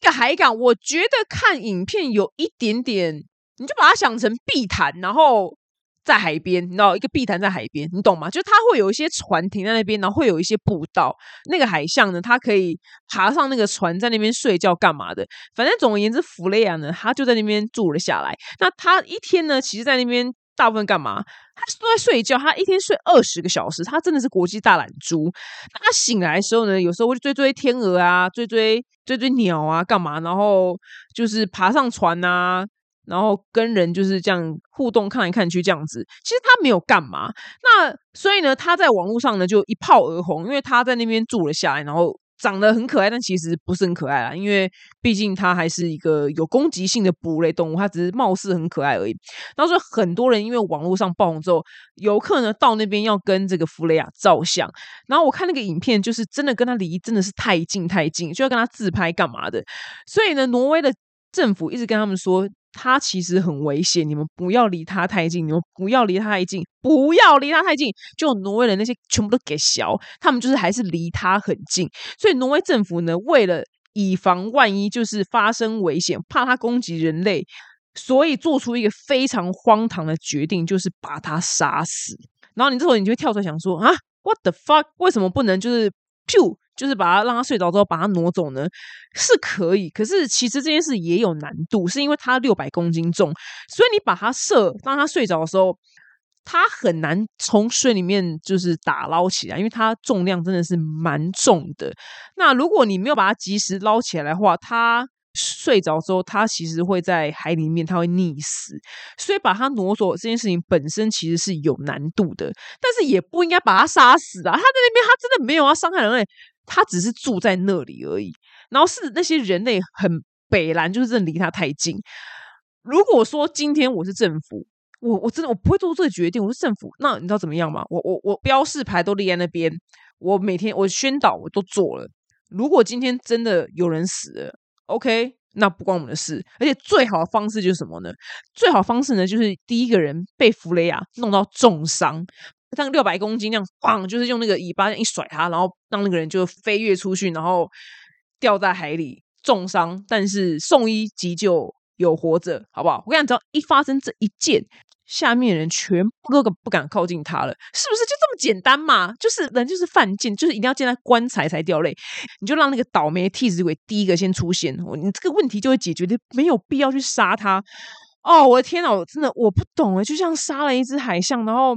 Speaker 1: 这个海港，我觉得看影片有一点点，你就把它想成碧潭，然后。在海边，你知道一个碧潭在海边，你懂吗？就它会有一些船停在那边，然后会有一些步道。那个海象呢，它可以爬上那个船，在那边睡觉干嘛的？反正总而言之，弗雷亚呢，他就在那边住了下来。那他一天呢，其实在那边大部分干嘛？他都在睡觉。他一天睡二十个小时，他真的是国际大懒猪。他醒来的时候呢，有时候会追追天鹅啊，追追追追鸟啊，干嘛？然后就是爬上船啊。然后跟人就是这样互动，看来看去这样子，其实他没有干嘛。那所以呢，他在网络上呢就一炮而红，因为他在那边住了下来，然后长得很可爱，但其实不是很可爱啦，因为毕竟它还是一个有攻击性的哺乳类动物，它只是貌似很可爱而已。然后说很多人因为网络上爆红之后，游客呢到那边要跟这个弗雷亚照相，然后我看那个影片，就是真的跟他离真的是太近太近，就要跟他自拍干嘛的。所以呢，挪威的政府一直跟他们说。他其实很危险，你们不要离他太近，你们不要离他太近，不要离他太近。就挪威人那些全部都给小，他们就是还是离他很近。所以挪威政府呢，为了以防万一，就是发生危险，怕他攻击人类，所以做出一个非常荒唐的决定，就是把他杀死。然后你这时候你就会跳出来想说啊，What the fuck？为什么不能就是 pew？就是把他让他睡着之后把他挪走呢，是可以。可是其实这件事也有难度，是因为他六百公斤重，所以你把他射，当他睡着的时候，他很难从水里面就是打捞起来，因为他重量真的是蛮重的。那如果你没有把它及时捞起来的话，他睡着之后，他其实会在海里面，他会溺死。所以把他挪走这件事情本身其实是有难度的，但是也不应该把他杀死啊！他在那边，他真的没有要伤害人类。他只是住在那里而已，然后是那些人类很北蓝，就是真的离他太近。如果说今天我是政府，我我真的我不会做出这个决定。我是政府，那你知道怎么样吗？我我我标示牌都立在那边，我每天我宣导我都做了。如果今天真的有人死了，OK，那不关我们的事。而且最好的方式就是什么呢？最好方式呢，就是第一个人被弗雷亚弄到重伤。像六百公斤那样，砰！就是用那个尾巴一甩它，然后让那个人就飞跃出去，然后掉在海里，重伤，但是送医急救有活着，好不好？我跟你讲，只要一发生这一件，下面人全部都不敢靠近他了，是不是？就这么简单嘛？就是人就是犯贱，就是一定要建在棺材才掉泪，你就让那个倒霉替死鬼第一个先出现，你这个问题就会解决的，没有必要去杀他。哦，我的天呐，我真的我不懂诶就像杀了一只海象，然后。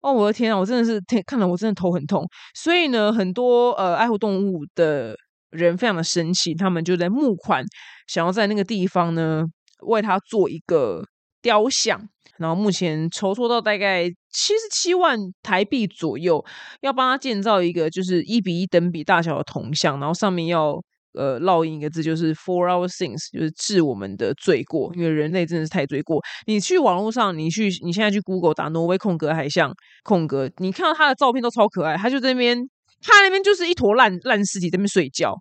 Speaker 1: 哦，我的天啊！我真的是天看了，我真的头很痛。所以呢，很多呃爱护动物的人非常的生气，他们就在募款，想要在那个地方呢为他做一个雕像。然后目前筹措到大概七十七万台币左右，要帮他建造一个就是一比一等比大小的铜像，然后上面要。呃，烙印一个字就是 for our sins，就是治我们的罪过，因为人类真的是太罪过。你去网络上，你去你现在去 Google 打挪威空格海象空格，你看到他的照片都超可爱。他就在那边，他那边就是一坨烂烂尸体在那边睡觉，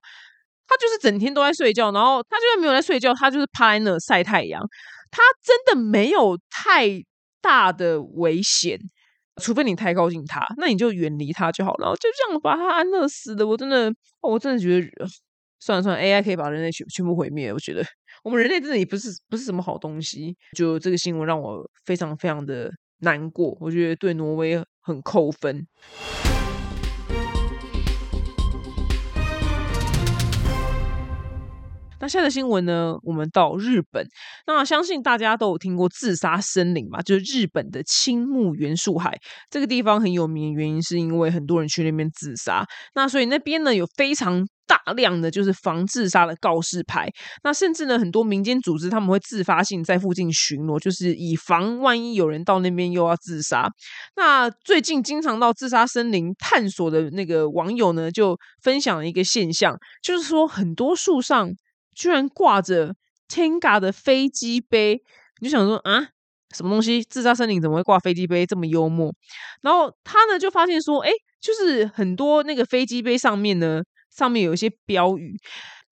Speaker 1: 他就是整天都在睡觉。然后他就算没有在睡觉，他就是趴在那晒太阳。他真的没有太大的危险，除非你太靠近他，那你就远离他就好了。就这样把他安乐死的，我真的，我真的觉得。算了算了，AI 可以把人类全全部毁灭。我觉得我们人类真的也不是不是什么好东西。就这个新闻让我非常非常的难过，我觉得对挪威很扣分。那现在的新闻呢？我们到日本，那相信大家都有听过自杀森林嘛？就是日本的青木原树海这个地方很有名，原因是因为很多人去那边自杀。那所以那边呢有非常大量的就是防自杀的告示牌。那甚至呢很多民间组织他们会自发性在附近巡逻，就是以防万一有人到那边又要自杀。那最近经常到自杀森林探索的那个网友呢，就分享了一个现象，就是说很多树上。居然挂着 Tenga 的飞机杯，你就想说啊，什么东西？自杀森林怎么会挂飞机杯？这么幽默。然后他呢就发现说，哎，就是很多那个飞机杯上面呢，上面有一些标语，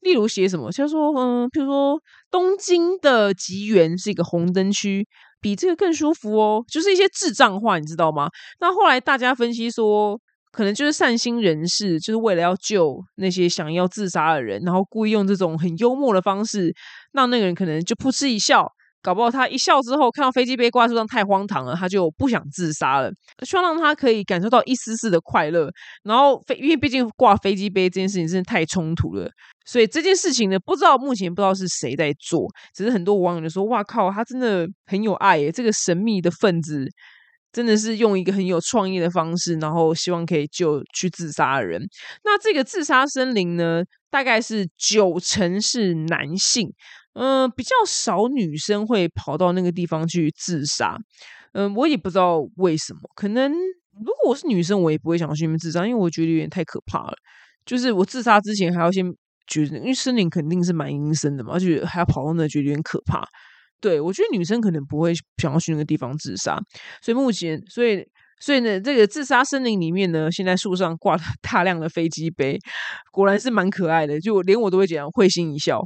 Speaker 1: 例如写什么，就说嗯，比如说东京的吉原是一个红灯区，比这个更舒服哦，就是一些智障话，你知道吗？那后来大家分析说。可能就是善心人士，就是为了要救那些想要自杀的人，然后故意用这种很幽默的方式，让那个人可能就噗嗤一笑，搞不好他一笑之后，看到飞机杯挂树上太荒唐了，他就不想自杀了。希望让他可以感受到一丝丝的快乐。然后飞，因为毕竟挂飞机杯这件事情真的太冲突了，所以这件事情呢，不知道目前不知道是谁在做，只是很多网友就说：“哇靠，他真的很有爱耶！”这个神秘的分子。真的是用一个很有创意的方式，然后希望可以救去自杀的人。那这个自杀森林呢，大概是九成是男性，嗯，比较少女生会跑到那个地方去自杀。嗯，我也不知道为什么，可能如果我是女生，我也不会想去那边自杀，因为我觉得有点太可怕了。就是我自杀之前还要先觉得，因为森林肯定是蛮阴森的嘛，而且还要跑到那，觉得有点可怕。对我觉得女生可能不会想要去那个地方自杀，所以目前，所以。所以呢，这个自杀森林里面呢，现在树上挂了 (laughs) 大量的飞机杯，果然是蛮可爱的，就连我都会这样会心一笑。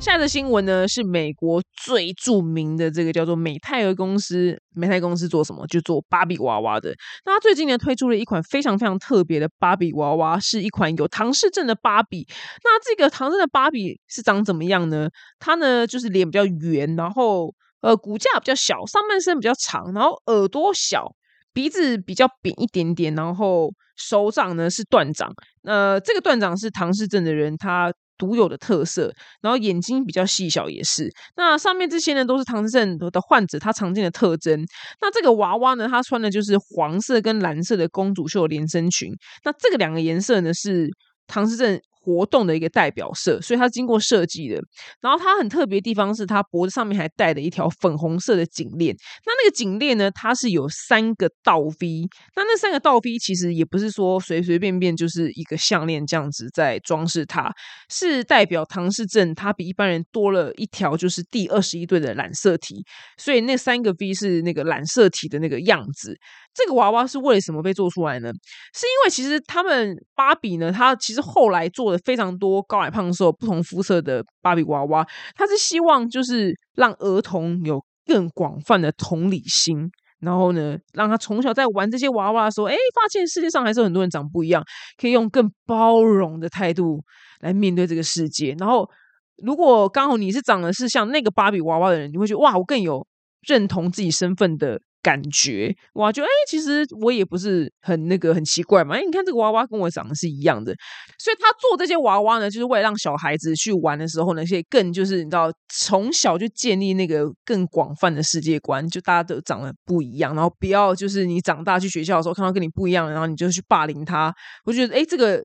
Speaker 1: 下的新闻呢是美国最著名的这个叫做美泰尔公司。美泰公司做什么？就做芭比娃娃的。那它最近呢推出了一款非常非常特别的芭比娃娃，是一款有唐氏症的芭比。那这个唐氏的芭比是长怎么样呢？它呢就是脸比较圆，然后呃骨架比较小，上半身比较长，然后耳朵小，鼻子比较扁一点点，然后手掌呢是断掌。呃，这个断掌是唐氏症的人他。独有的特色，然后眼睛比较细小，也是。那上面这些呢，都是唐氏症的患者他常见的特征。那这个娃娃呢，他穿的就是黄色跟蓝色的公主袖连身裙。那这个两个颜色呢，是唐氏症。活动的一个代表色，所以它经过设计的。然后它很特别的地方是，它脖子上面还戴了一条粉红色的颈链。那那个颈链呢，它是有三个倒 V。那那三个倒 V 其实也不是说随随便便就是一个项链这样子在装饰它，是代表唐氏症它比一般人多了一条，就是第二十一对的染色体。所以那三个 V 是那个染色体的那个样子。这个娃娃是为什么被做出来呢？是因为其实他们芭比呢，它其实后来做的非常多高矮胖瘦不同肤色的芭比娃娃，他是希望就是让儿童有更广泛的同理心，然后呢，让他从小在玩这些娃娃的时候，哎，发现世界上还是很多人长不一样，可以用更包容的态度来面对这个世界。然后，如果刚好你是长得是像那个芭比娃娃的人，你会觉得哇，我更有认同自己身份的。感觉哇，就哎，其实我也不是很那个很奇怪嘛。哎，你看这个娃娃跟我长得是一样的，所以他做这些娃娃呢，就是为了让小孩子去玩的时候呢，可以更就是你知道，从小就建立那个更广泛的世界观，就大家都长得不一样，然后不要就是你长大去学校的时候看到跟你不一样，然后你就去霸凌他。我觉得哎，这个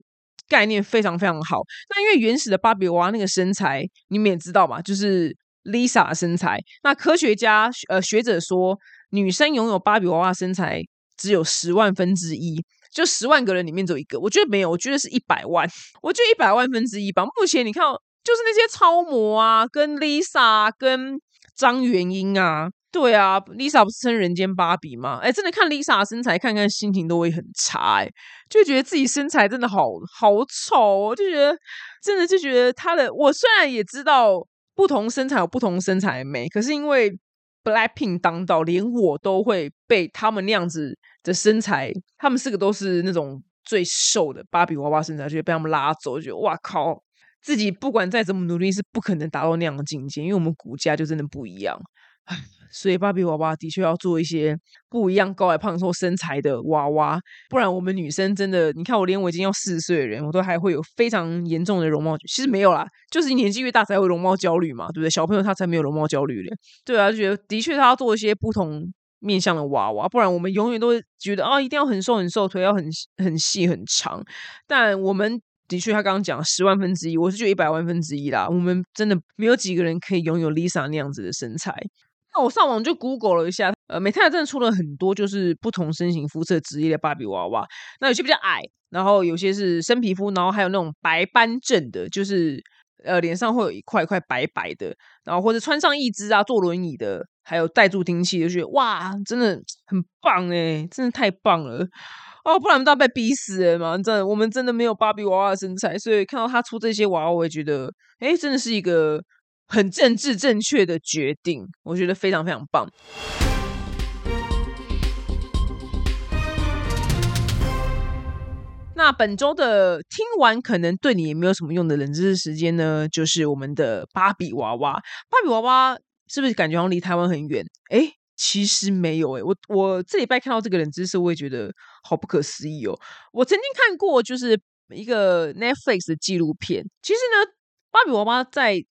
Speaker 1: 概念非常非常好。那因为原始的芭比娃娃那个身材，你们也知道嘛，就是 Lisa 的身材。那科学家呃学者说。女生拥有芭比娃娃身材只有十万分之一，就十万个人里面只有一个。我觉得没有，我觉得是一百万。我觉得一百万分之一吧。目前你看，就是那些超模啊，跟 Lisa、跟张元英啊，对啊，Lisa 不是称人间芭比吗？哎，真的看 Lisa 身材，看看心情都会很差，哎，就觉得自己身材真的好好丑，就觉得真的就觉得她的。我虽然也知道不同身材有不同身材美，可是因为。Blackpink 当道，连我都会被他们那样子的身材，他们四个都是那种最瘦的芭比娃娃身材，就被他们拉走，就哇靠，自己不管再怎么努力，是不可能达到那样的境界，因为我们骨架就真的不一样。所以芭比娃娃的确要做一些不一样高矮胖瘦身材的娃娃，不然我们女生真的，你看我连我已经要四十岁的人，我都还会有非常严重的容貌。其实没有啦，就是年纪越大才会容貌焦虑嘛，对不对？小朋友他才没有容貌焦虑嘞。对啊，就觉得的确他要做一些不同面向的娃娃，不然我们永远都会觉得啊，一定要很瘦很瘦，腿要很很细很长。但我们的确，他刚刚讲十万分之一，我是觉得一百万分之一啦。我们真的没有几个人可以拥有 Lisa 那样子的身材。那我上网就 Google 了一下，呃，美泰真的出了很多就是不同身形肤色职业的芭比娃娃。那有些比较矮，然后有些是深皮肤，然后还有那种白斑症的，就是呃脸上会有一块一块白白的，然后或者穿上义肢啊坐轮椅的，还有带助听器，就觉得哇，真的很棒哎，真的太棒了哦！不然都要被逼死了嘛！真的，我们真的没有芭比娃娃的身材，所以看到他出这些娃娃，我也觉得哎，真的是一个。很政治正确的决定，我觉得非常非常棒。那本周的听完可能对你也没有什么用的冷知识时间呢，就是我们的芭比娃娃。芭比娃娃是不是感觉好像离台湾很远？哎，其实没有哎，我我这礼拜看到这个冷知识，我也觉得好不可思议哦。我曾经看过就是一个 Netflix 的纪录片，其实呢，芭比娃娃在。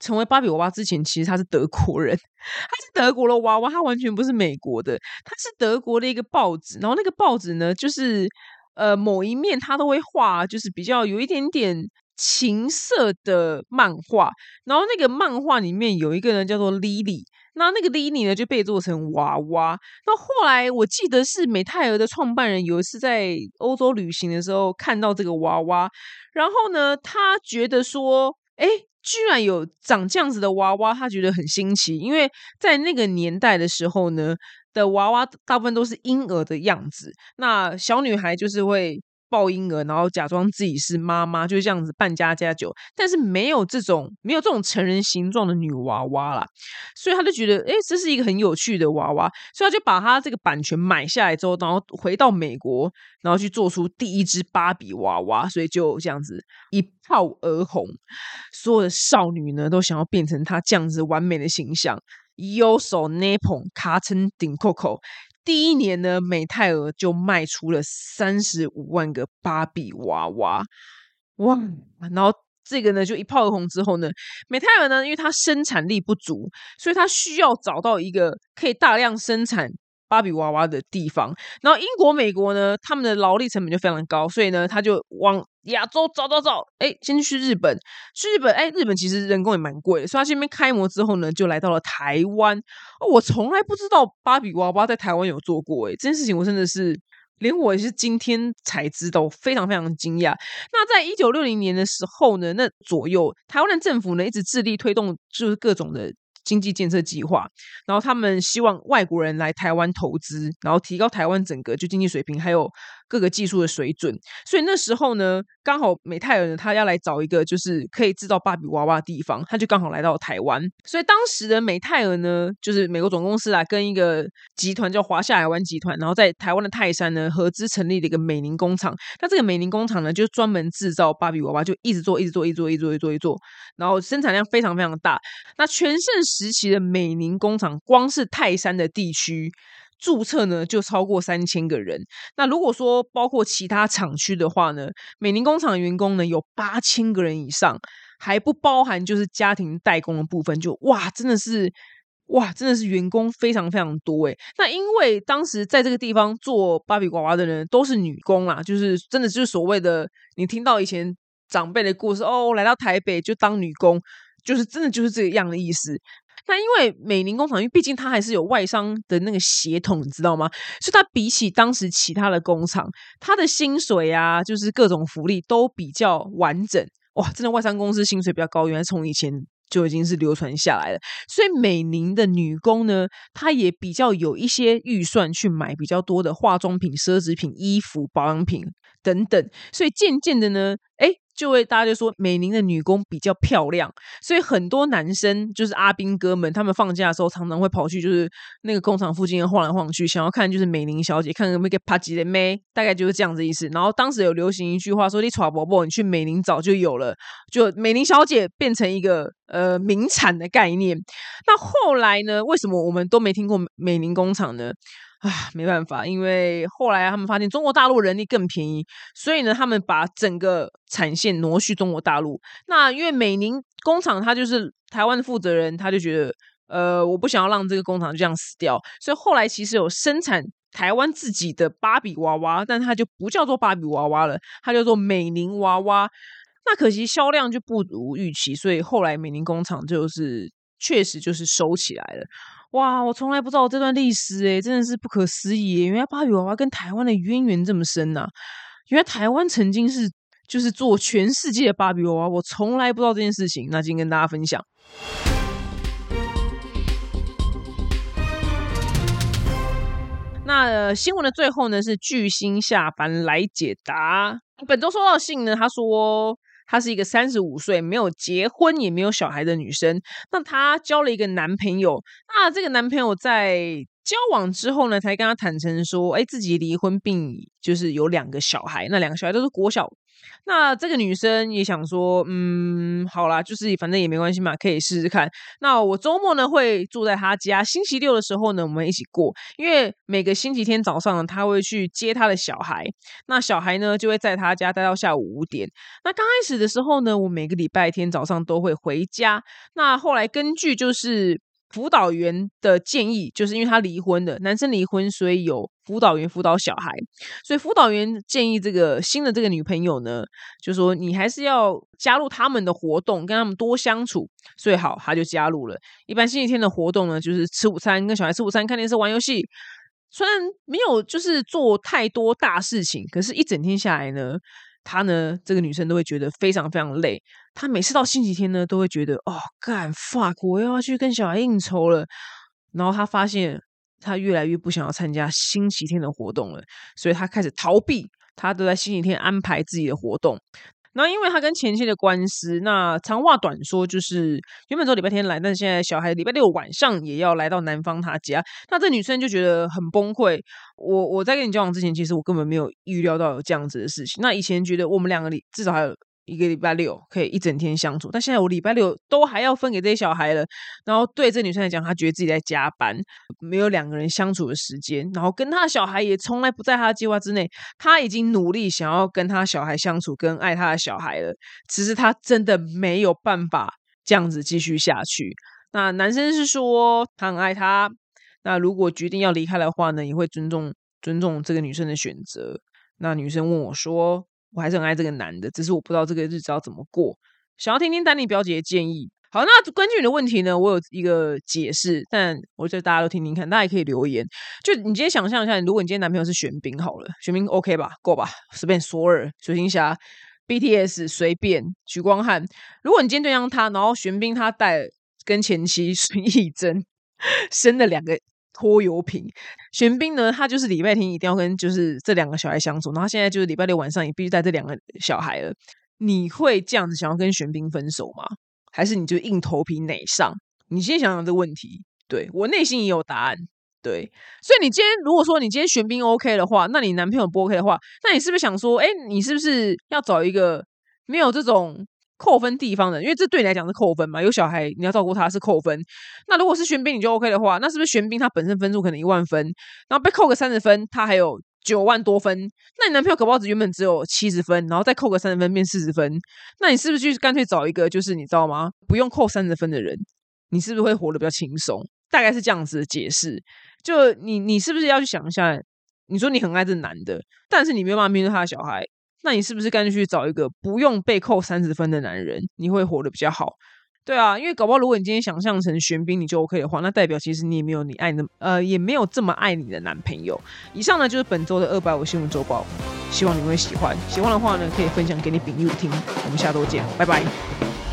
Speaker 1: 成为芭比娃娃之前，其实他是德国人，他是德国的娃娃，他完全不是美国的，他是德国的一个报纸。然后那个报纸呢，就是呃某一面他都会画，就是比较有一点点情色的漫画。然后那个漫画里面有一个人叫做 Lily，那那个 Lini 呢就被做成娃娃。那后来我记得是美泰尔的创办人有一次在欧洲旅行的时候看到这个娃娃，然后呢，他觉得说，哎，居然有长这样子的娃娃，他觉得很新奇，因为在那个年代的时候呢的娃娃大部分都是婴儿的样子，那小女孩就是会。抱婴儿，然后假装自己是妈妈，就这样子扮家家酒，但是没有这种没有这种成人形状的女娃娃啦，所以他就觉得，哎，这是一个很有趣的娃娃，所以他就把他这个版权买下来之后，然后回到美国，然后去做出第一只芭比娃娃，所以就这样子一炮而红，所有的少女呢都想要变成他这样子完美的形象，右手捏捧卡称顶扣扣。第一年呢，美泰尔就卖出了三十五万个芭比娃娃，哇！然后这个呢，就一炮而红之后呢，美泰尔呢，因为它生产力不足，所以它需要找到一个可以大量生产。芭比娃娃的地方，然后英国、美国呢，他们的劳力成本就非常高，所以呢，他就往亚洲找找找，哎，先去日本，去日本，哎，日本其实人工也蛮贵的，所以他这边开模之后呢，就来到了台湾。哦，我从来不知道芭比娃娃在台湾有做过，哎，这件事情我真的是连我也是今天才知道，非常非常惊讶。那在一九六零年的时候呢，那左右台湾的政府呢，一直致力推动，就是各种的。经济建设计划，然后他们希望外国人来台湾投资，然后提高台湾整个就经济水平，还有各个技术的水准。所以那时候呢，刚好美泰尔呢，他要来找一个就是可以制造芭比娃娃的地方，他就刚好来到台湾。所以当时的美泰尔呢，就是美国总公司啊，跟一个集团叫华夏海湾集团，然后在台湾的泰山呢合资成立了一个美宁工厂。那这个美宁工厂呢，就专门制造芭比娃娃，就一直做，一直做，一直做，一直做，一直做，一做，然后生产量非常非常大。那全盛时期的美宁工厂，光是泰山的地区注册呢就超过三千个人。那如果说包括其他厂区的话呢，美林工厂员工呢有八千个人以上，还不包含就是家庭代工的部分。就哇，真的是哇，真的是员工非常非常多诶。那因为当时在这个地方做芭比娃娃的人都是女工啦，就是真的就是所谓的你听到以前长辈的故事哦，来到台北就当女工。就是真的就是这个样的意思。那因为美宁工厂，因为毕竟它还是有外商的那个血统，你知道吗？所以它比起当时其他的工厂，它的薪水啊，就是各种福利都比较完整。哇，真的外商公司薪水比较高，原来从以前就已经是流传下来了。所以美宁的女工呢，她也比较有一些预算去买比较多的化妆品、奢侈品、衣服、保养品等等。所以渐渐的呢，哎。就会大家就说美玲的女工比较漂亮，所以很多男生就是阿兵哥们，他们放假的时候常常会跑去就是那个工厂附近晃来晃去，想要看就是美玲小姐，看有没有个帕吉的妹，大概就是这样子意思。然后当时有流行一句话说：“你耍伯伯，你去美玲早就有了。”就美玲小姐变成一个呃名产的概念。那后来呢？为什么我们都没听过美玲工厂呢？啊，没办法，因为后来他们发现中国大陆人力更便宜，所以呢，他们把整个产线挪去中国大陆。那因为美宁工厂，他就是台湾的负责人，他就觉得，呃，我不想要让这个工厂就这样死掉，所以后来其实有生产台湾自己的芭比娃娃，但它就不叫做芭比娃娃了，它叫做美宁娃娃。那可惜销量就不如预期，所以后来美宁工厂就是确实就是收起来了。哇，我从来不知道这段历史，诶真的是不可思议！原来芭比娃娃跟台湾的渊源这么深呐！原来台湾曾经是就是做全世界的芭比娃娃，我从来不知道这件事情。那今天跟大家分享。那新闻的最后呢，是巨星下凡来解答。本周收到信呢，他说。她是一个三十五岁没有结婚也没有小孩的女生，那她交了一个男朋友，那这个男朋友在交往之后呢，才跟她坦诚说，哎，自己离婚并就是有两个小孩，那两个小孩都是国小。那这个女生也想说，嗯，好啦，就是反正也没关系嘛，可以试试看。那我周末呢会住在她家，星期六的时候呢我们一起过，因为每个星期天早上呢她会去接她的小孩，那小孩呢就会在她家待到下午五点。那刚开始的时候呢，我每个礼拜天早上都会回家。那后来根据就是辅导员的建议，就是因为他离婚的，男生离婚，所以有辅导员辅导小孩。所以辅导员建议这个新的这个女朋友呢，就说你还是要加入他们的活动，跟他们多相处。所以好，他就加入了。一般星期天的活动呢，就是吃午餐，跟小孩吃午餐，看电视，玩游戏。虽然没有就是做太多大事情，可是一整天下来呢。她呢，这个女生都会觉得非常非常累。他每次到星期天呢，都会觉得哦，干 fuck，我又要去跟小孩应酬了。然后他发现，他越来越不想要参加星期天的活动了，所以他开始逃避。他都在星期天安排自己的活动。然后，因为他跟前妻的官司，那长话短说，就是原本说礼拜天来，但是现在小孩礼拜六晚上也要来到男方他家。那这女生就觉得很崩溃。我我在跟你交往之前，其实我根本没有预料到有这样子的事情。那以前觉得我们两个里至少还有。一个礼拜六可以一整天相处，但现在我礼拜六都还要分给这些小孩了。然后对这女生来讲，她觉得自己在加班，没有两个人相处的时间。然后跟她的小孩也从来不在她的计划之内。她已经努力想要跟她小孩相处，跟爱她的小孩了。只是她真的没有办法这样子继续下去。那男生是说他很爱她，那如果决定要离开的话呢，也会尊重尊重这个女生的选择。那女生问我说。我还是很爱这个男的，只是我不知道这个日子要怎么过。想要听听丹尼表姐的建议。好，那根据你的问题呢，我有一个解释，但我觉得大家都听听看，大家也可以留言。就你今天想象一下，如果你今天男朋友是玄彬，好了，玄彬 OK 吧，够吧？随便索尔、水星侠、BTS，随便许光汉。如果你今天对象他，然后玄彬他带跟前妻 (laughs) 孙艺珍 (laughs) 生了两个。拖油瓶，玄彬呢？他就是礼拜天一定要跟就是这两个小孩相处，然后现在就是礼拜六晚上也必须带这两个小孩了。你会这样子想要跟玄彬分手吗？还是你就硬头皮哪上？你先想想这个问题。对我内心也有答案。对，所以你今天如果说你今天玄彬 OK 的话，那你男朋友不 OK 的话，那你是不是想说，哎，你是不是要找一个没有这种？扣分地方的，因为这对你来讲是扣分嘛。有小孩你要照顾他是扣分。那如果是玄彬你就 OK 的话，那是不是玄彬他本身分数可能一万分，然后被扣个三十分，他还有九万多分？那你男朋友可不好原本只有七十分，然后再扣个三十分变四十分，那你是不是去干脆找一个就是你知道吗？不用扣三十分的人，你是不是会活得比较轻松？大概是这样子的解释。就你你是不是要去想一下？你说你很爱这男的，但是你没有办法面对他的小孩。那你是不是干脆去找一个不用被扣三十分的男人，你会活得比较好？对啊，因为搞不好如果你今天想象成玄彬，你就 OK 的话，那代表其实你也没有你爱的，呃，也没有这么爱你的男朋友。以上呢就是本周的二百五新闻周报，希望你会喜欢。喜欢的话呢，可以分享给你朋友听。我们下周见，拜拜。